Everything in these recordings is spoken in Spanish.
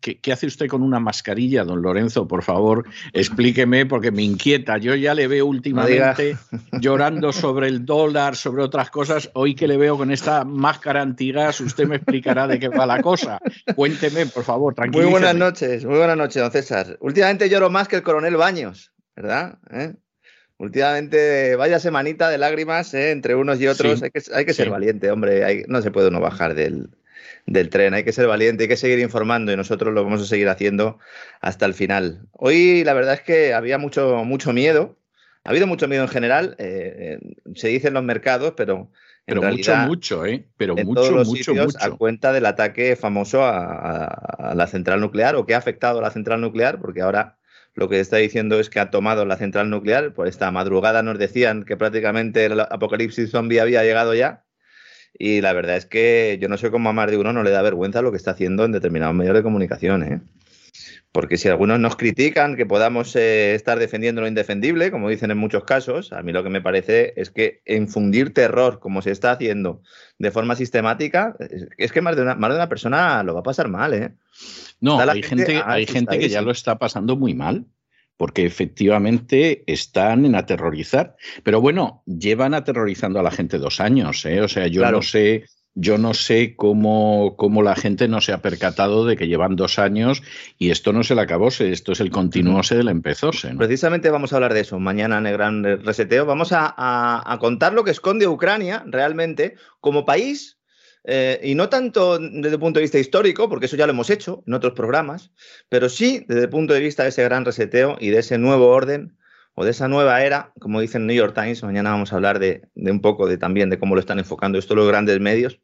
¿Qué, hace usted con una mascarilla, don Lorenzo? Por favor, explíqueme porque me inquieta. Yo ya le veo últimamente llorando sobre el dólar, sobre otras cosas. Hoy que le veo con esta máscara antigas, usted me explicará de qué va la cosa. Cuénteme, por favor, tranquilo. Muy buenas noches, muy buenas noches, don César. Últimamente lloro más que el coronel Baños, ¿verdad? ¿Eh? Últimamente, vaya semanita de lágrimas ¿eh? entre unos y otros. hay, que, hay que, ser valiente, hombre. no se puede uno bajar del, del tren. Hay que ser valiente, hay que seguir informando y nosotros lo vamos a seguir haciendo hasta el final. Hoy la verdad es que había mucho, mucho miedo. Ha habido mucho miedo en general, eh, eh, se dice en los mercados, pero pero mucho, mucho, ¿eh? Pero en mucho, todos los mucho, sitios, mucho. A cuenta del ataque famoso a, a, la central nuclear o que ha afectado a la central nuclear, porque ahora lo que está diciendo es que ha tomado la central nuclear. Por esta madrugada nos decían que prácticamente el apocalipsis zombie había llegado ya. Y la verdad es que yo no sé cómo a más de uno no le da vergüenza lo que está haciendo en determinados medios de comunicación. ¿eh? Porque si algunos nos critican que podamos eh, estar defendiendo lo indefendible, como dicen en muchos casos, a mí lo que me parece es que infundir terror, como se está haciendo de forma sistemática, es que más de una, más de una persona lo va a pasar mal. ¿eh? No, hay gente, gente hay gente que ya lo está pasando muy mal porque efectivamente están en aterrorizar. Pero bueno, llevan aterrorizando a la gente dos años, ¿eh? O sea, yo claro. no sé. Yo no sé cómo, cómo, la gente no se ha percatado de que llevan dos años y esto no se le acabóse, esto es el continuose del empezóse. ¿no? Precisamente vamos a hablar de eso mañana en el gran reseteo. Vamos a, a, a contar lo que esconde Ucrania realmente como país eh, y no tanto desde el punto de vista histórico, porque eso ya lo hemos hecho en otros programas, pero sí desde el punto de vista de ese gran reseteo y de ese nuevo orden o de esa nueva era, como dice el New York Times. Mañana vamos a hablar de, de un poco de también de cómo lo están enfocando esto los grandes medios.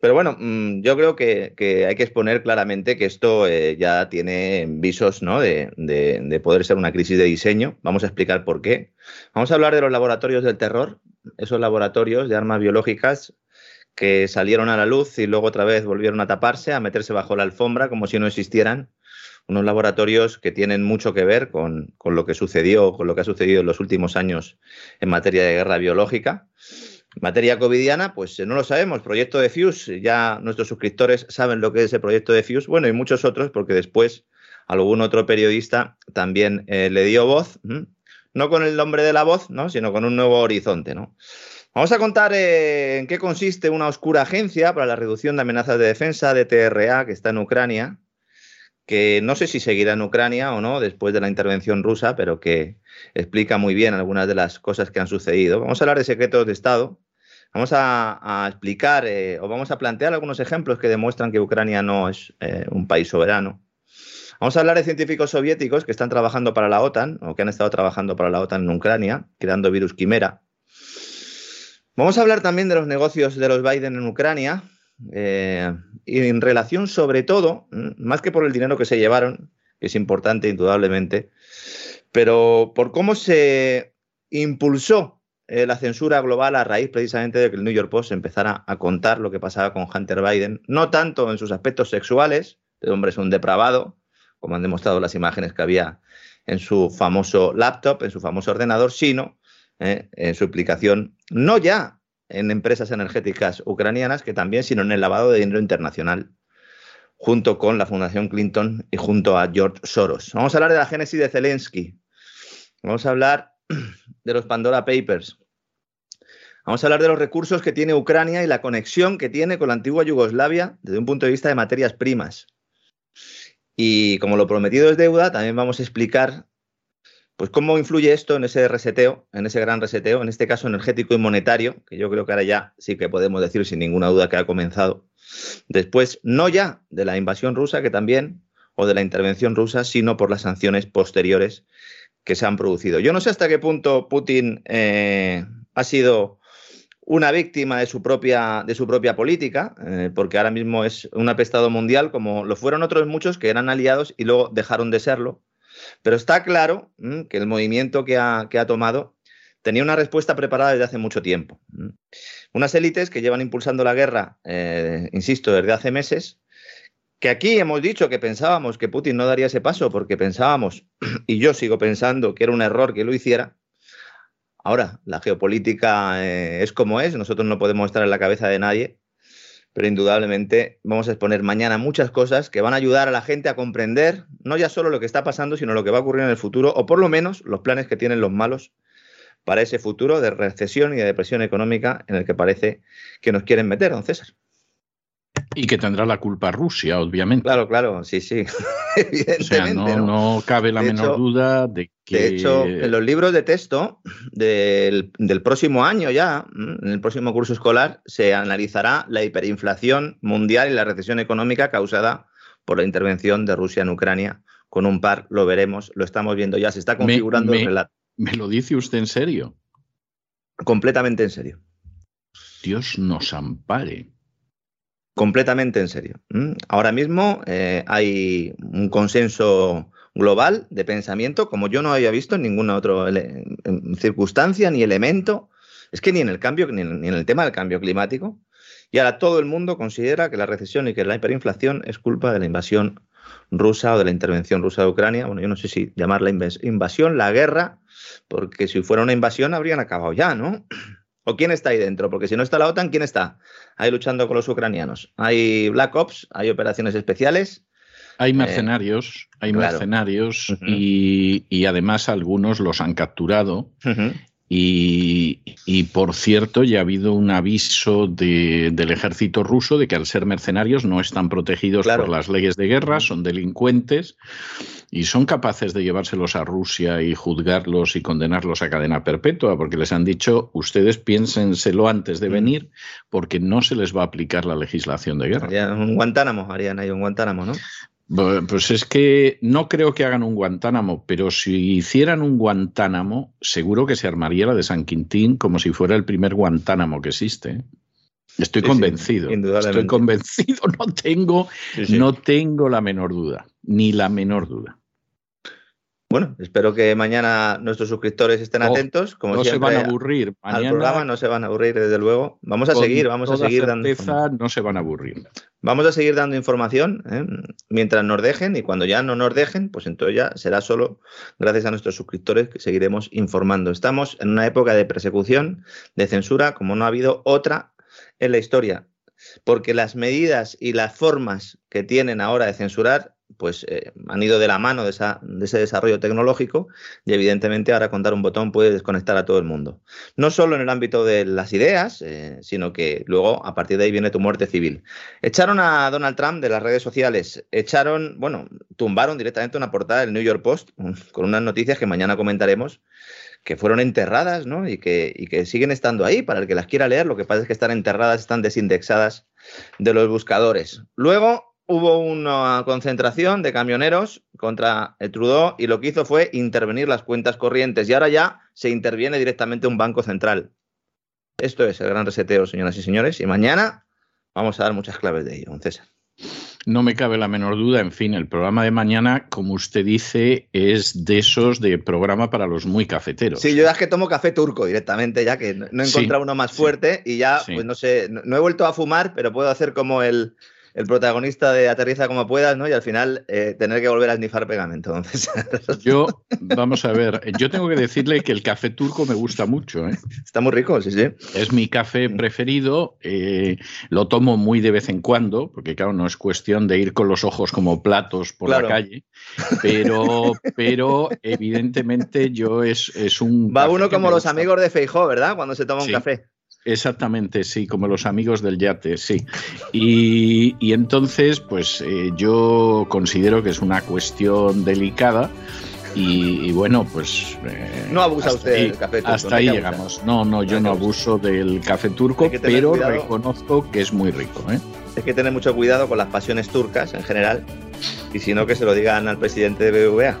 Pero bueno, mmm, yo creo que, que, hay que exponer claramente que esto eh, ya tiene visos ¿no? de, de, de, poder ser una crisis de diseño. Vamos a explicar por qué. Vamos a hablar de los laboratorios del terror, esos laboratorios de armas biológicas que salieron a la luz y luego otra vez volvieron a taparse, a meterse bajo la alfombra como si no existieran. Unos laboratorios que tienen mucho que ver con, con lo que sucedió, con lo que ha sucedido en los últimos años en materia de guerra biológica. Materia covidiana, pues no lo sabemos. Proyecto de Fuse, ya nuestros suscriptores saben lo que es el proyecto de Fuse. Bueno, y muchos otros, porque después algún otro periodista también eh, le dio voz, no con el nombre de la voz, ¿no? sino con un nuevo horizonte. ¿no? Vamos a contar eh, en qué consiste una oscura agencia para la reducción de amenazas de defensa de TRA que está en Ucrania, que no sé si seguirá en Ucrania o no después de la intervención rusa, pero que explica muy bien algunas de las cosas que han sucedido. Vamos a hablar de secretos de Estado. Vamos a, explicar eh, o vamos a plantear algunos ejemplos que demuestran que Ucrania no es eh, un país soberano. Vamos a hablar de científicos soviéticos que están trabajando para la OTAN o que han estado trabajando para la OTAN en Ucrania, creando virus quimera. Vamos a hablar también de los negocios de los Biden en Ucrania eh, y en relación sobre todo, más que por el dinero que se llevaron, que es importante indudablemente, pero por cómo se impulsó eh, la censura global a raíz precisamente de que el New York Post empezara a contar lo que pasaba con Hunter Biden, no tanto en sus aspectos sexuales, el hombre es un depravado, como han demostrado las imágenes que había en su famoso laptop, en su famoso ordenador, sino eh, en su implicación no ya en empresas energéticas ucranianas, que también, sino en el lavado de dinero internacional. junto con la Fundación Clinton y junto a George Soros. Vamos a hablar de la génesis de Zelensky. Vamos a hablar de los Pandora Papers. Vamos a hablar de los recursos que tiene Ucrania y la conexión que tiene con la antigua Yugoslavia desde un punto de vista de materias primas. Y como lo prometido es deuda, también vamos a explicar pues cómo influye esto en ese reseteo, en ese gran reseteo, en este caso energético y monetario, que yo creo que ahora ya sí que podemos decir sin ninguna duda que ha comenzado. Después, no ya de la invasión rusa, que también, o de la intervención rusa, sino por las sanciones posteriores que se han producido. Yo no sé hasta qué punto Putin eh, ha sido una víctima de su propia, de su propia política, eh, porque ahora mismo es un apestado mundial, como lo fueron otros muchos que eran aliados y luego dejaron de serlo. Pero está claro mm, que el movimiento que ha, que ha, tomado tenía una respuesta preparada desde hace mucho tiempo. Mm. Unas élites que llevan impulsando la guerra, eh, insisto, desde hace meses, que aquí hemos dicho que pensábamos que Putin no daría ese paso porque pensábamos, y yo sigo pensando que era un error que lo hiciera, Ahora, la geopolítica eh, es como es, nosotros no podemos estar en la cabeza de nadie, pero indudablemente vamos a exponer mañana muchas cosas que van a ayudar a la gente a comprender no ya solo lo que está pasando, sino lo que va a ocurrir en el futuro, o por lo menos los planes que tienen los malos para ese futuro de recesión y de depresión económica en el que parece que nos quieren meter, don César. Y que tendrá la culpa Rusia, obviamente. Claro, claro, sí, sí. o sea, no, cabe la menor duda de que. De hecho, en los libros de texto del, próximo año ya, en el próximo curso escolar, se analizará la hiperinflación mundial y la recesión económica causada por la intervención de Rusia en Ucrania. Con un par lo veremos, lo estamos viendo ya, se está configurando el relato. ¿Me lo dice usted en serio? Completamente en serio. Dios nos ampare completamente en serio. Ahora mismo eh, hay un consenso global de pensamiento como yo no había visto en ninguna otra circunstancia ni elemento. Es que ni en el cambio, ni en, el tema del cambio climático. Y ahora todo el mundo considera que la recesión y que la hiperinflación es culpa de la invasión rusa o de la intervención rusa de Ucrania. Bueno, yo no sé si llamarla invasión, la guerra, porque si fuera una invasión habrían acabado ya, ¿no? ¿O quién está ahí dentro? Porque si no está la OTAN, ¿quién está ahí luchando con los ucranianos? Hay Black Ops, hay operaciones especiales. Hay eh, mercenarios, hay mercenarios y, además algunos los han capturado. Y, por cierto, ya ha habido un aviso del ejército ruso de que al ser mercenarios no están protegidos por las leyes de guerra, son delincuentes y son capaces de llevárselos a Rusia y juzgarlos y condenarlos a cadena perpetua, porque les han dicho, ustedes piénsenselo antes de venir, porque no se les va a aplicar la legislación de guerra. Harían un Guantánamo, harían ahí un Guantánamo, ¿no? Pues es que no creo que hagan un Guantánamo, pero si hicieran un Guantánamo, seguro que se armaría la de San Quintín como si fuera el primer Guantánamo que existe. Estoy convencido. estoy convencido, no tengo, no tengo la menor duda, ni la menor duda. Bueno, espero que mañana nuestros suscriptores estén atentos. Como no se van a aburrir. Mañana, al programa no se van a aburrir, desde luego. Vamos a seguir, vamos a seguir dando. No se van a aburrir. Vamos a seguir dando información ¿eh? mientras nos dejen y cuando ya no nos dejen, pues entonces ya será solo gracias a nuestros suscriptores que seguiremos informando. Estamos en una época de persecución, de censura, como no ha habido otra en la historia, porque las medidas y las formas que tienen ahora de censurar pues eh, han ido de la mano de, ese desarrollo tecnológico y evidentemente ahora contar un botón puede desconectar a todo el mundo. No solo en el ámbito de las ideas, eh, sino que luego a partir de ahí viene tu muerte civil. Echaron a Donald Trump de las redes sociales, echaron, bueno, tumbaron directamente una portada del New York Post con unas noticias que mañana comentaremos que fueron enterradas ¿no? y, que, y que siguen estando ahí para el que las quiera leer. Lo que pasa es que están enterradas, están desindexadas de los buscadores. Luego hubo una concentración de camioneros contra el Trudeau y lo que hizo fue intervenir las cuentas corrientes y ahora ya se interviene directamente un banco central. Esto es el gran reseteo, señoras y señores, y mañana vamos a dar muchas claves de ello, don César. No me cabe la menor duda. En fin, el programa de mañana, como usted dice, es de esos de programa para los muy cafeteros. Sí, yo ya es que tomo café turco directamente, ya que no he encontrado uno más fuerte y ya, pues no sé, no he vuelto a fumar, pero puedo hacer como el, el protagonista de Aterriza como puedas, ¿no? Y al final eh, tener que volver a snifar pegamento. Entonces... Yo, vamos a ver, yo tengo que decirle que el café turco me gusta mucho. ¿eh? Está muy rico, sí, sí. Es mi café preferido, eh, lo tomo muy de vez en cuando, porque claro, no es cuestión de ir con los ojos como platos por la calle, pero, pero evidentemente yo es, es un... Va uno como los amigos de Feijó, ¿verdad? Cuando se toma un café. Exactamente, sí, como los amigos del yate, sí. Y, entonces, pues eh, yo considero que es una cuestión delicada. Y, bueno, pues. Eh, no abusa usted del café turco. Hasta ahí llegamos. No, no, yo no abuso del café turco, pero reconozco que es muy rico. ¿eh? Hay que tener mucho cuidado con las pasiones turcas en general. Y si no, que se lo digan al presidente de BBVA.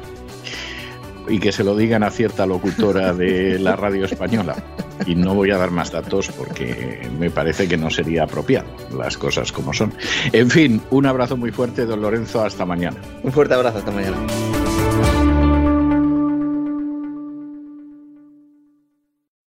Y que se lo digan a cierta locutora de la radio española y no voy a dar más datos porque me parece que no sería apropiado las cosas como son. En fin, un abrazo muy fuerte, don Lorenzo, hasta mañana. Un fuerte abrazo, hasta mañana.